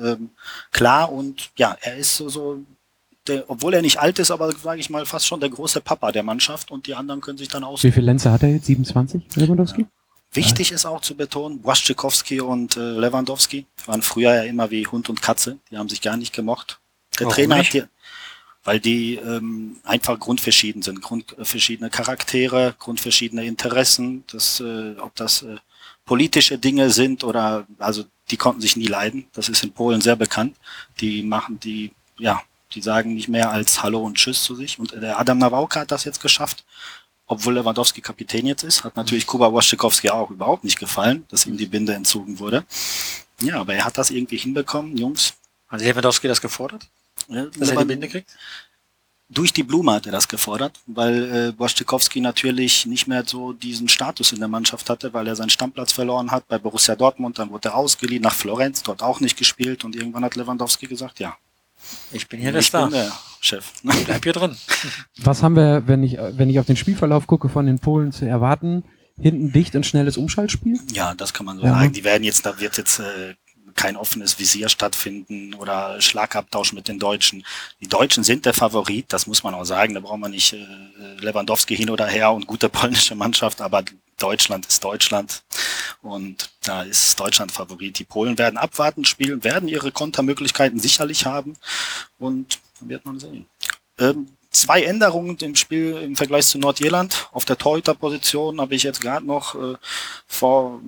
ähm, klar und ja, er ist so, so der, obwohl er nicht alt ist, aber sage ich mal fast schon der große Papa der Mannschaft und die anderen können sich dann aus. Wie viel Lenze hat er jetzt? 27, Lewandowski? Wichtig ist auch zu betonen, Waschikowski und äh, Lewandowski waren früher ja immer wie Hund und Katze. Die haben sich gar nicht gemocht. Der Warum Trainer nicht? hat die, weil die ähm, einfach grundverschieden sind, grundverschiedene Charaktere, grundverschiedene Interessen, das, äh, ob das äh, politische Dinge sind oder also die konnten sich nie leiden. Das ist in Polen sehr bekannt. Die machen die, ja, die sagen nicht mehr als Hallo und Tschüss zu sich. Und der Adam Nawałka hat das jetzt geschafft, obwohl Lewandowski Kapitän jetzt ist. Hat natürlich Kuba Waszczykowski auch überhaupt nicht gefallen, dass ihm die Binde entzogen wurde. Ja, aber er hat das irgendwie hinbekommen, Jungs. Hat Lewandowski das gefordert, Ja, dass er die Binde kriegt? durch die Blume hat er das gefordert, weil äh, Wojciechowski natürlich nicht mehr so diesen Status in der Mannschaft hatte, weil er seinen Stammplatz verloren hat bei Borussia Dortmund, dann wurde er ausgeliehen nach Florenz, dort auch nicht gespielt und irgendwann hat Lewandowski gesagt, ja, Ich bin hier der ich Star. der Chef. Bleib hier drin. Was haben wir, wenn ich, wenn ich auf den Spielverlauf gucke, von den Polen zu erwarten? Hinten dicht und schnelles Umschaltspiel? Ja, das kann man so Ja. sagen. Die werden jetzt, da wird jetzt äh, kein offenes Visier stattfinden oder Schlagabtausch mit den Deutschen. Die Deutschen sind der Favorit, das muss man auch sagen. Da braucht man nicht äh, Lewandowski hin oder her und gute polnische Mannschaft, aber Deutschland ist Deutschland und da ist Deutschland Favorit. Die Polen werden abwarten, spielen, werden ihre Kontermöglichkeiten sicherlich haben und dann wird man sehen. Ähm, zwei Änderungen im Spiel im Vergleich zu Nordirland. Auf der Torhüterposition habe ich jetzt gerade noch äh, vor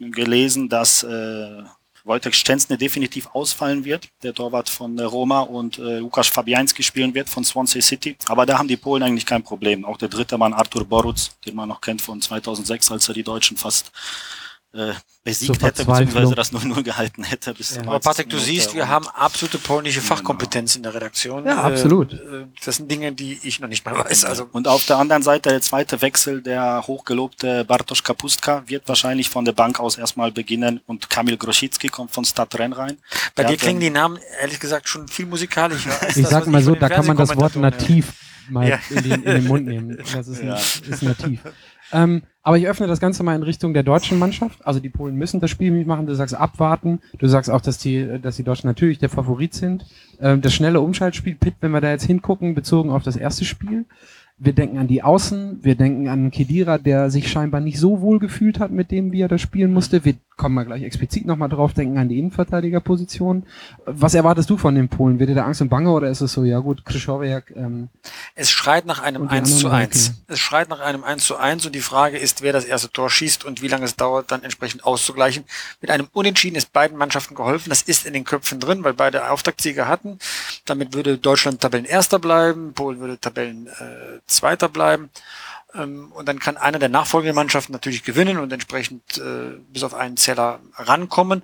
äh, gelesen, dass äh, Wojtek Szczęsny definitiv ausfallen wird, der Torwart von der Roma und äh, Lukas Fabianski spielen wird von Swansea City. Aber da haben die Polen eigentlich kein Problem. Auch der dritte Mann Artur Boruc, den man noch kennt von 2006, als er die Deutschen fast äh, besiegt hätte, beziehungsweise das 0-0 gehalten hätte. Bis zum Aber 90. Patrick, du siehst, wir haben absolute polnische Fachkompetenz in der Redaktion. Ja, Äh, absolut. äh, Das sind Dinge, die ich noch nicht mal weiß. Also und auf der anderen Seite der zweite Wechsel, der hochgelobte Bartosz Kapustka wird wahrscheinlich von der Bank aus erstmal beginnen und Kamil Grosicki kommt von Stadtrenn rein. bei Der dir klingen die Namen ehrlich gesagt schon viel musikalischer. als Ich das, sag mal so, da kann man das Wort nativ mal Ja. in, den, in den Mund nehmen. Das ist, Ja. nicht, ist nativ. Ähm, aber ich öffne das Ganze mal in Richtung der deutschen Mannschaft. Also die Polen müssen das Spiel mitmachen. Du sagst abwarten. Du sagst auch, dass die, dass die Deutschen natürlich der Favorit sind. Ähm, das schnelle Umschaltspiel, Pitt, wenn wir da jetzt hingucken, bezogen auf das erste Spiel. Wir denken an die Außen, wir denken an Kedira, der sich scheinbar nicht so wohl gefühlt hat mit dem, wie er das spielen musste. Wir kommen mal gleich explizit nochmal drauf, denken an die Innenverteidigerposition. Was erwartest du von den Polen? Wird dir da Angst und Bange oder ist es so, ja gut, Krischowiak, ähm, Es schreit nach einem Und die 1 zu anderen 1. okay. Es schreit nach einem 1 zu 1 und die Frage ist, wer das erste Tor schießt und wie lange es dauert, dann entsprechend auszugleichen. Mit einem Unentschieden ist beiden Mannschaften geholfen. Das ist in den Köpfen drin, weil beide Auftaktsieger hatten. Damit würde Deutschland Tabellenerster bleiben, Polen würde Tabellenzweiter äh, Zweiter bleiben. Ähm, und dann kann eine der nachfolgenden Mannschaften natürlich gewinnen und entsprechend äh, bis auf einen Zeller rankommen.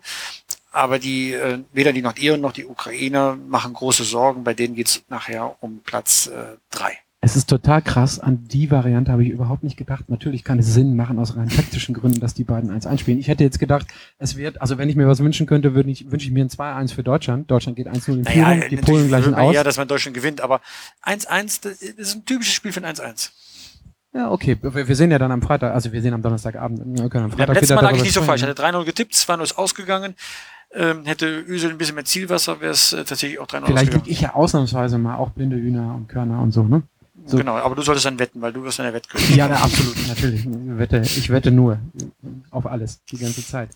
Aber die, äh, weder die Nordiren noch die Ukrainer machen große Sorgen. Bei denen geht's nachher um Platz äh, drei. Es ist total krass. An die Variante habe ich überhaupt nicht gedacht. Natürlich kann es Sinn machen aus rein taktischen Gründen, dass die beiden eins einspielen. Ich hätte jetzt gedacht, es wird, also wenn ich mir was wünschen könnte, würde ich, wünsche ich mir ein 2-1 für Deutschland. Deutschland geht 1-0 in Führung, die Polen gleichen aus. Ja, dass man Deutschland gewinnt, aber 1-1, das ist ein typisches Spiel für ein 1-1. Ja, okay. Wir, sehen ja dann am Freitag, also wir sehen am Donnerstagabend. Können am Freitag letzten wieder Mal lag ich nicht so falsch. Ich hatte 3-0 getippt, 2-0 ist ausgegangen. Ähm, hätte Ösel ein bisschen mehr Zielwasser, wäre es äh, tatsächlich auch 3-0 Vielleicht liege ausgegangen. ich ja ausnahmsweise mal auch blinde Hühner und Körner und so, ne? so- Genau, aber du solltest dann wetten, weil du wirst dann der Wettkönig. Ja, na, absolut, natürlich. Ich wette, ich wette nur auf alles, die ganze Zeit.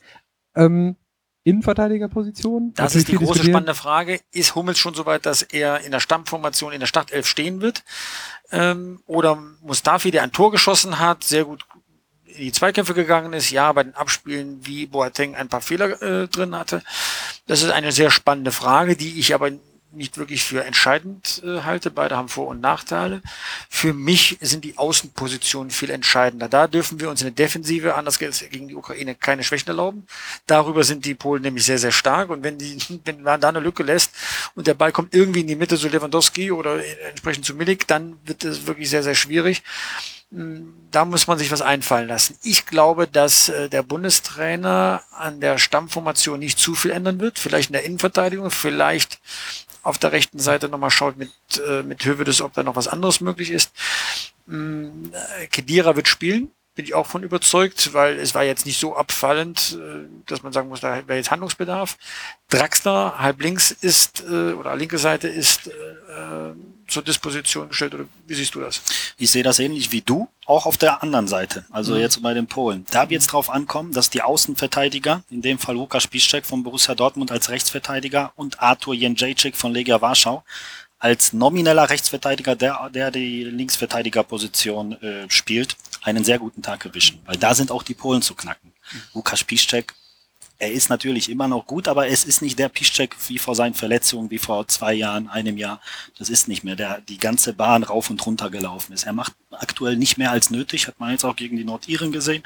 Ähm, Innenverteidigerposition? Das ist die große spannende Frage. Ist Hummels schon so weit, dass er in der Stammformation in der Startelf stehen wird? Ähm, oder Mustafi, der ein Tor geschossen hat, sehr gut in die Zweikämpfe gegangen ist, ja, bei den Abspielen wie Boateng ein paar Fehler äh, drin hatte. Das ist eine sehr spannende Frage, die ich aber nicht wirklich für entscheidend äh, halte. Beide haben Vor- und Nachteile. Für mich sind die Außenpositionen viel entscheidender. Da dürfen wir uns in der Defensive, anders gegen die Ukraine, keine Schwächen erlauben. Darüber sind die Polen nämlich sehr, sehr stark. Und wenn, die, wenn man da eine Lücke lässt und der Ball kommt irgendwie in die Mitte zu Lewandowski oder entsprechend zu Milik, dann wird es wirklich sehr, sehr schwierig. Mm, Da muss man sich was einfallen lassen. Ich glaube, dass äh, der Bundestrainer an der Stammformation nicht zu viel ändern wird. Vielleicht in der Innenverteidigung, vielleicht auf der rechten Seite nochmal schaut mit, äh, mit Hövedes, ob da noch was anderes möglich ist. Mm, äh, Kedira wird spielen, bin ich auch von überzeugt, weil es war jetzt nicht so abfallend, äh, dass man sagen muss, da wäre jetzt Handlungsbedarf. Draxler, halb links ist, äh, oder linke Seite ist äh, äh, zur Disposition gestellt, oder wie siehst du das? Ich sehe das ähnlich wie du, auch auf der anderen Seite, also Mhm. jetzt bei den Polen. Da wird es drauf ankommen, dass die Außenverteidiger, in dem Fall Lukas Piszczek von Borussia Dortmund als Rechtsverteidiger und Artur Jędrzejczyk von Legia Warschau, als nomineller Rechtsverteidiger, der, der die Linksverteidigerposition äh, spielt, einen sehr guten Tag erwischen. Weil da sind auch die Polen zu knacken. Lukas Piszczek, er ist natürlich immer noch gut, aber es ist nicht der Piszczek wie vor seinen Verletzungen, wie vor zwei Jahren, einem Jahr. Das ist nicht mehr der die ganze Bahn rauf und runter gelaufen ist. Er macht aktuell nicht mehr als nötig, hat man jetzt auch gegen die Nordiren gesehen.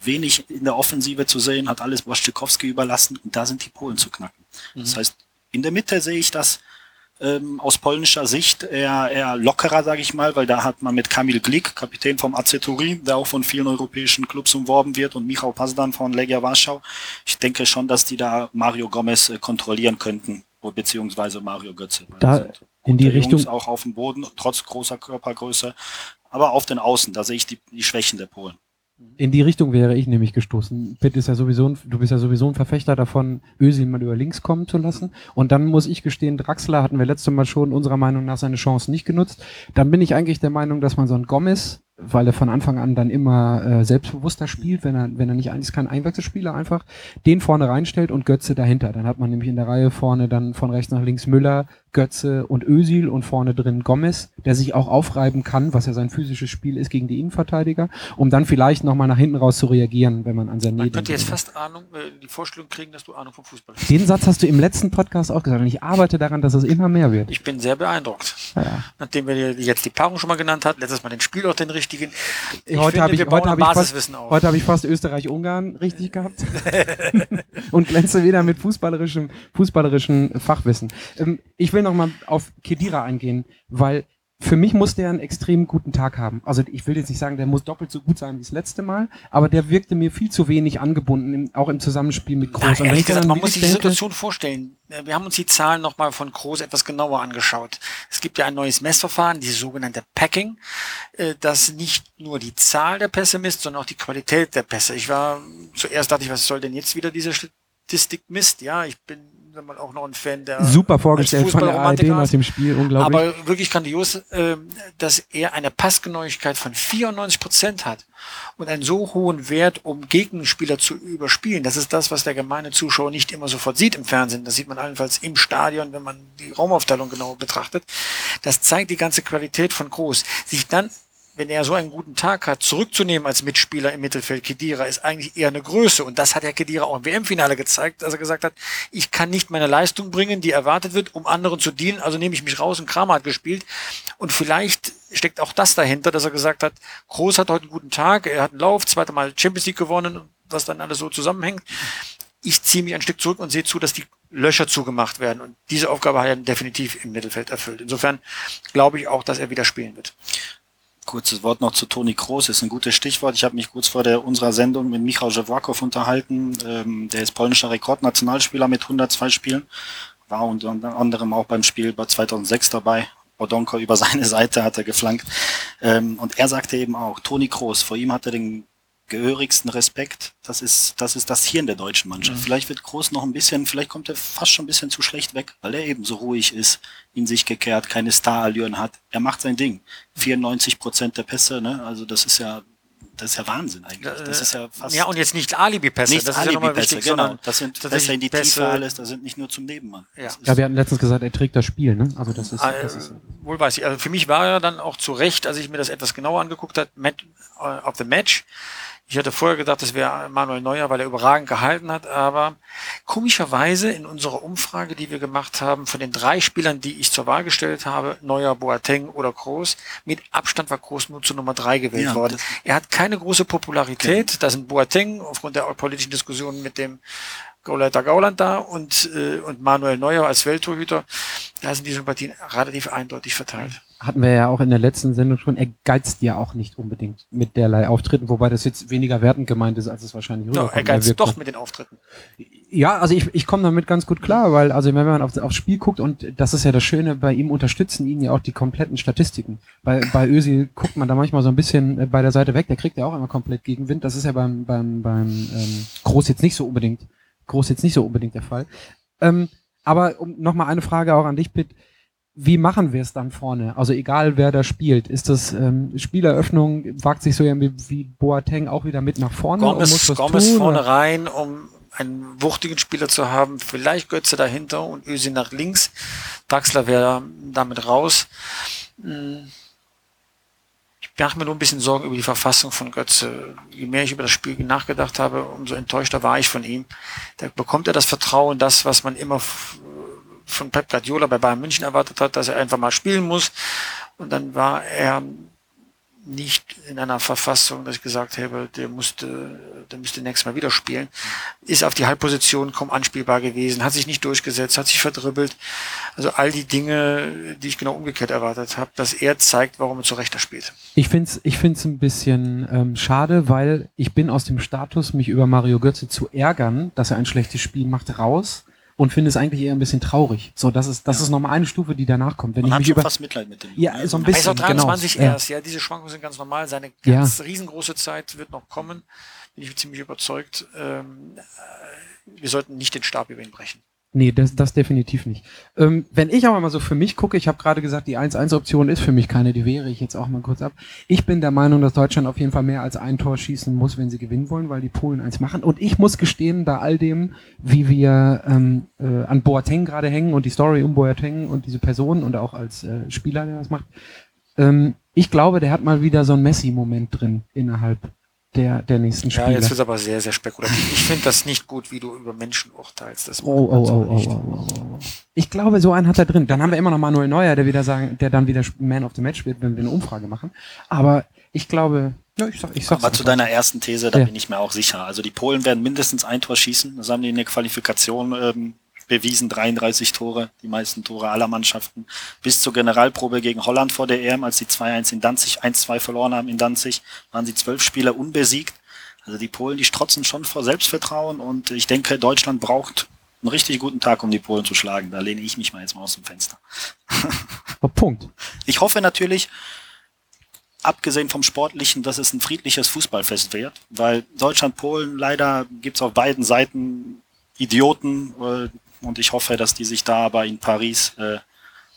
Wenig in der Offensive zu sehen, hat alles Wojciechowski überlassen und da sind die Polen zu knacken. Das heißt, in der Mitte sehe ich das ähm, aus polnischer Sicht eher, eher lockerer, sage ich mal, weil da hat man mit Kamil Glik, Kapitän vom AC Turin, der auch von vielen europäischen Clubs umworben wird, und Michał Pazdan von Legia Warschau. Ich denke schon, dass die da Mario Gomez äh, kontrollieren könnten, beziehungsweise Mario Götze. Da in die Richtung- Jungs auch auf dem Boden, trotz großer Körpergröße. Aber auf den Außen, da sehe ich die, die Schwächen der Polen. In die Richtung wäre ich nämlich gestoßen. Pitt ist ja sowieso, ein, du bist ja sowieso ein Verfechter davon, Özil mal über links kommen zu lassen. Und dann muss ich gestehen, Draxler hatten wir letztes Mal schon unserer Meinung nach seine Chance nicht genutzt. Dann bin ich eigentlich der Meinung, dass man so einen Gomez, weil er von Anfang an dann immer äh, selbstbewusster spielt, wenn er, wenn er nicht eigentlich kein Einwechselspieler einfach, den vorne reinstellt und Götze dahinter. Dann hat man nämlich in der Reihe vorne dann von rechts nach links Müller, Götze und Özil und vorne drin Gomez, der sich auch aufreiben kann, was ja sein physisches Spiel ist gegen die Innenverteidiger, um dann vielleicht nochmal nach hinten raus zu reagieren, wenn man an Sané Man könnte jetzt fast Ahnung, äh, die Vorstellung kriegen, dass du Ahnung vom Fußball hast. Den Satz hast du im letzten Podcast auch gesagt und ich arbeite daran, dass es immer mehr wird. Ich bin sehr beeindruckt. Ja. Nachdem wir jetzt die Paarung schon mal genannt hatten, letztes Mal den Spielort den richtigen. Ich heute habe ich, heute habe ich, fast, heute habe ich fast Österreich-Ungarn richtig gehabt und glänze wieder mit fußballerischem, fußballerischen Fachwissen. Ähm, ich will nochmal auf Kedira eingehen, weil für mich muss der einen extrem guten Tag haben. Also ich will jetzt nicht sagen, der muss doppelt so gut sein wie das letzte Mal, aber der wirkte mir viel zu wenig angebunden, auch im Zusammenspiel mit Groß. Ehrlich dann gesagt, man muss sich die Situation vorstellen. Äh, Wir haben uns die Zahlen nochmal von Groß etwas genauer angeschaut. Es gibt ja ein neues Messverfahren, die sogenannte Packing, äh, das nicht nur die Zahl der Pässe misst, sondern auch die Qualität der Pässe. Ich war, zuerst dachte ich, was soll denn jetzt wieder diese Statistik misst? Ja, ich bin mal, auch noch ein Fan der super vorgestellt von der ARD nach dem Spiel, unglaublich. aber wirklich grandios, ähm, dass er eine Passgenauigkeit von 94 Prozent hat und einen so hohen Wert, um Gegenspieler zu überspielen. Das ist das, was der gemeine Zuschauer nicht immer sofort sieht im Fernsehen. Das sieht man allenfalls im Stadion, wenn man die Raumaufteilung genau betrachtet. Das zeigt die ganze Qualität von Groß. Sich dann wenn er so einen guten Tag hat, zurückzunehmen als Mitspieler im Mittelfeld, Kedira, ist eigentlich eher eine Größe. Und das hat Herr Kedira auch im WM-Finale gezeigt, dass er gesagt hat, ich kann nicht meine Leistung bringen, die erwartet wird, um anderen zu dienen, also nehme ich mich raus und Kramer hat gespielt. Und vielleicht steckt auch das dahinter, dass er gesagt hat, Groß hat heute einen guten Tag, er hat einen Lauf, zweite Mal Champions League gewonnen, was dann alles so zusammenhängt. Ich ziehe mich ein Stück zurück und sehe zu, dass die Löcher zugemacht werden. Und diese Aufgabe hat er definitiv im Mittelfeld erfüllt. Insofern glaube ich auch, dass er wieder spielen wird. Kurzes Wort noch zu Toni Kroos, ist ein gutes Stichwort. Ich habe mich kurz vor der, unserer Sendung mit Michał Żewakow unterhalten. Ähm, der ist polnischer Rekordnationalspieler mit 102 Spielen. War unter anderem auch beim Spiel bei 2006 dabei. Odonko über seine Seite hat er geflankt. Ähm, und er sagte eben auch, Toni Kroos, vor ihm hat er den gehörigsten Respekt. Das ist, das ist das Hirn der deutschen Mannschaft. Vielleicht wird Groß noch ein bisschen, vielleicht kommt er fast schon ein bisschen zu schlecht weg, weil er eben so ruhig ist, in sich gekehrt, keine Starallüren hat. Er macht sein Ding. 94 Prozent der Pässe, ne? Also das ist ja, das ist ja Wahnsinn eigentlich. Das ist ja fast. Ja, und jetzt nicht Alibi-Pässe, nicht das ist ja wichtig, genau. Das sind Pässe in die Pässe- Tiefe alles, das sind nicht nur zum Nebenmann. Ja. Ja, wir hatten letztens gesagt, er trägt das Spiel, ne? Also das ist, Äh, das ist wohl weiß ich. Also für mich war er dann auch zu Recht, als ich mir das etwas genauer angeguckt habe, Mat äh, of the Match. Ich hatte vorher gedacht, das wäre Manuel Neuer, weil er überragend gehalten hat, aber komischerweise in unserer Umfrage, die wir gemacht haben, von den drei Spielern, die ich zur Wahl gestellt habe, Neuer, Boateng oder Groß, mit Abstand war Groß nur zu Nummer drei gewählt Ja, worden. Er hat keine große Popularität. Da sind Boateng aufgrund der politischen Diskussionen mit dem Gauleiter Gauland da und, äh, und Manuel Neuer als Welttorhüter. Da sind die Sympathien relativ eindeutig verteilt. Hatten wir ja auch in der letzten Sendung schon, er geizt ja auch nicht unbedingt mit derlei Auftritten, wobei das jetzt weniger wertend gemeint ist, als es wahrscheinlich rüberkommt. er geizt doch mit den Auftritten. Ja, also ich, ich komme damit ganz gut klar, weil also wenn man auf, aufs Spiel guckt und das ist ja das Schöne, bei ihm unterstützen ihn ja auch die kompletten Statistiken. Bei, bei Özil guckt man da manchmal so ein bisschen äh, bei der Seite weg, der kriegt ja auch immer komplett Gegenwind. Das ist ja beim, beim, beim ähm, Groß jetzt nicht so unbedingt, Groß jetzt nicht so unbedingt der Fall. Ähm, aber um, nochmal eine Frage auch an dich, Pitt. Wie machen wir es dann vorne? Also egal wer da spielt, ist das ähm, Spieleröffnung, wagt sich so irgendwie wie Boateng auch wieder mit nach vorne und muss Gomez, Gomez tun? vorne oder? rein, um einen wuchtigen Spieler zu haben, vielleicht Götze dahinter und Ösi nach links. Draxler wäre damit raus. Hm. Ich mache mir nur ein bisschen Sorgen über die Verfassung von Götze. Je mehr ich über das Spiel nachgedacht habe, umso enttäuschter war ich von ihm. Da bekommt er das Vertrauen, das, was man immer von Pep Guardiola bei Bayern München erwartet hat, dass er einfach mal spielen muss. Und dann war er nicht in einer Verfassung, dass ich gesagt habe, der musste, der müsste nächstes Mal wieder spielen. Ist auf die Halbposition kaum anspielbar gewesen, hat sich nicht durchgesetzt, hat sich verdribbelt. Also all die Dinge, die ich genau umgekehrt erwartet habe, dass er zeigt, warum er zu Rechter spielt. Ich finde es ich find's ein bisschen ähm, schade, weil ich bin aus dem Status, mich über Mario Götze zu ärgern, dass er ein schlechtes Spiel macht, raus und finde es eigentlich eher ein bisschen traurig. So, das ist, das ja. ist nochmal eine Stufe, die danach kommt. Wenn Man ich mich über fast Mitleid mit dem. Ja, so ein bisschen. Er ist auch 23 genau. erst, ja. ja. Diese Schwankungen sind ganz normal. Seine ganz ja. riesengroße Zeit wird noch kommen. Bin ich ziemlich überzeugt. Ähm, äh, wir sollten nicht den Stab über ihn brechen. Nee, das, das definitiv nicht. Ähm, wenn ich aber mal so für mich gucke, ich habe gerade gesagt, die 1-1-Option ist für mich keine, die wehre ich jetzt auch mal kurz ab. Ich bin der Meinung, dass Deutschland auf jeden Fall mehr als ein Tor schießen muss, wenn sie gewinnen wollen, weil die Polen eins machen. Und ich muss gestehen, bei all dem, wie wir ähm, äh, an Boateng gerade hängen und die Story um Boateng und diese Person und auch als äh, Spieler, der das macht, ähm, ich glaube, der hat mal wieder so ein Messi-Moment drin innerhalb der, der nächsten Spiele. Ja, jetzt wird aber sehr, sehr spekulativ. Ich finde das nicht gut, wie du über Menschen urteilst. Das oh, oh, oh, oh, oh, oh, Ich glaube, so einen hat er drin. Dann haben wir immer noch Manuel Neuer, der wieder sagen, der dann wieder Man of the Match wird, wenn wir eine Umfrage machen. Aber ich glaube, ja, ich sag, ich sag's Aber zu deiner ersten These, da ja. bin ich mir auch sicher. Also die Polen werden mindestens ein Tor schießen. Das haben die in der Qualifikation ähm, bewiesen, 33 Tore, die meisten Tore aller Mannschaften. Bis zur Generalprobe gegen Holland vor der EM, als sie 2-1 in Danzig, 1-2 verloren haben in Danzig, waren sie zwölf Spieler unbesiegt. Also die Polen, die strotzen schon vor Selbstvertrauen und ich denke, Deutschland braucht einen richtig guten Tag, um die Polen zu schlagen. Da lehne ich mich mal jetzt mal aus dem Fenster. Punkt. Ich hoffe natürlich, abgesehen vom Sportlichen, dass es ein friedliches Fußballfest wird, weil Deutschland-Polen leider gibt's auf beiden Seiten Idioten, äh, und ich hoffe, dass die sich da aber in Paris äh,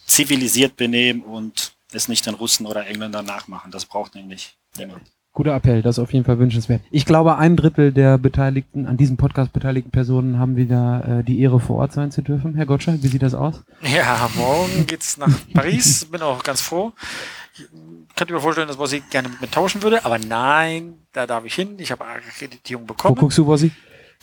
zivilisiert benehmen und es nicht den Russen oder Engländern nachmachen. Das braucht nämlich niemand. Guter Appell, das ist auf jeden Fall wünschenswert. Ich glaube, ein Drittel der beteiligten, an diesem Podcast beteiligten Personen haben wieder äh, die Ehre, vor Ort sein zu dürfen. Herr Gottschalk, wie sieht das aus? Ja, morgen geht's nach Paris. Bin auch ganz froh. Ich könnte mir vorstellen, dass Bossi gerne mit mir tauschen würde, aber nein, da darf ich hin. Ich habe Akkreditierung bekommen. Wo guckst du, Bossi?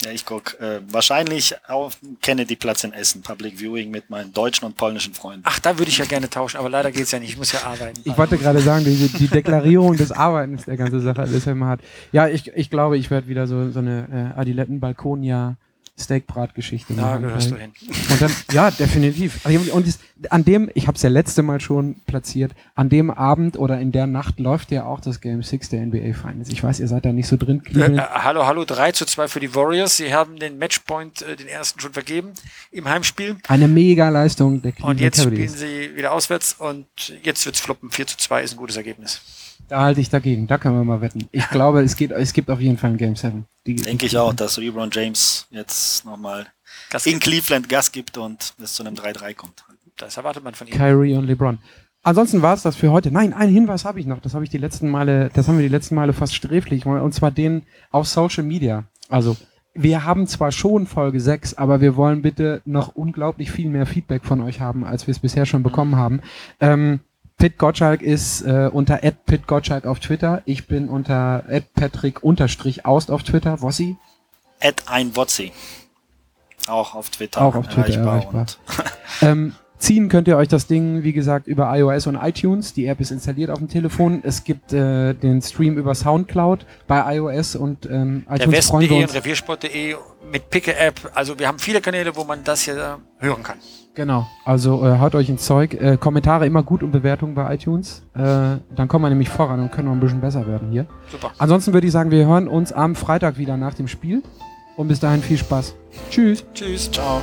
Ja, ich gucke äh, wahrscheinlich auf Kennedy-Platz in Essen, Public Viewing mit meinen deutschen und polnischen Freunden. Ach, da würde ich ja gerne tauschen, aber leider geht's ja nicht. Ich muss ja arbeiten. Ich wollte gerade sagen, die, die Deklarierung des Arbeitens der ganze Sache ist ja immer hart. Ja, ich, ich glaube, ich werde wieder so, so eine äh, Adiletten-Balkonia Steakbratgeschichte Da gehörst du hin. Und dann, ja, definitiv. Und das, an dem, ich habe es ja letzte Mal schon platziert, an dem Abend oder in der Nacht läuft ja auch das Game 6 der NBA Finals. Ich weiß, ihr seid da nicht so drin. Äh, äh, hallo, hallo, 3 zu 2 für die Warriors. Sie haben den Matchpoint, äh, den ersten schon vergeben im Heimspiel. Eine mega Leistung der Cleveland Und jetzt Cavaliers. spielen sie wieder auswärts und jetzt wird's floppen. 4 zu 2 ist ein gutes Ergebnis. Da halte ich dagegen. Da können wir mal wetten. Ich glaube, es, geht, es gibt auf jeden Fall ein Game 7. Die, Denke ich auch, dass LeBron James jetzt nochmal in Cleveland Gas gibt und es zu einem 3-3 kommt. Das erwartet man von ihm. Kyrie und LeBron. Ansonsten war es das für heute. Nein, einen Hinweis habe ich noch. Das habe ich die letzten Male, das haben wir die letzten Male fast sträflich. Und zwar den auf Social Media. Also, wir haben zwar schon Folge 6, aber wir wollen bitte noch unglaublich viel mehr Feedback von euch haben, als wir es bisher schon bekommen haben. Ähm, Pit Gottschalk ist äh, unter Pit Gottschalk auf Twitter. Ich bin unter Patrick unterstrich Aust auf Twitter. Wossi? ein Wotzi. Auch auf Twitter. Auch auf Twitter erreichbar. erreichbar. ähm, ziehen könnt ihr euch das Ding, wie gesagt, über iOS und iTunes. Die App ist installiert auf dem Telefon. Es gibt äh, den Stream über Soundcloud bei iOS und ähm, iTunes. Der West.de und Reviersport.de mit Picke-App. Also wir haben viele Kanäle, wo man das hier hören kann. Genau, also äh, haut euch ins Zeug. Äh, Kommentare immer gut und Bewertungen bei iTunes. Äh, dann kommen wir nämlich voran und können noch ein bisschen besser werden hier. Super. Ansonsten würde ich sagen, wir hören uns am Freitag wieder nach dem Spiel. Und bis dahin viel Spaß. Tschüss. Tschüss. Ciao.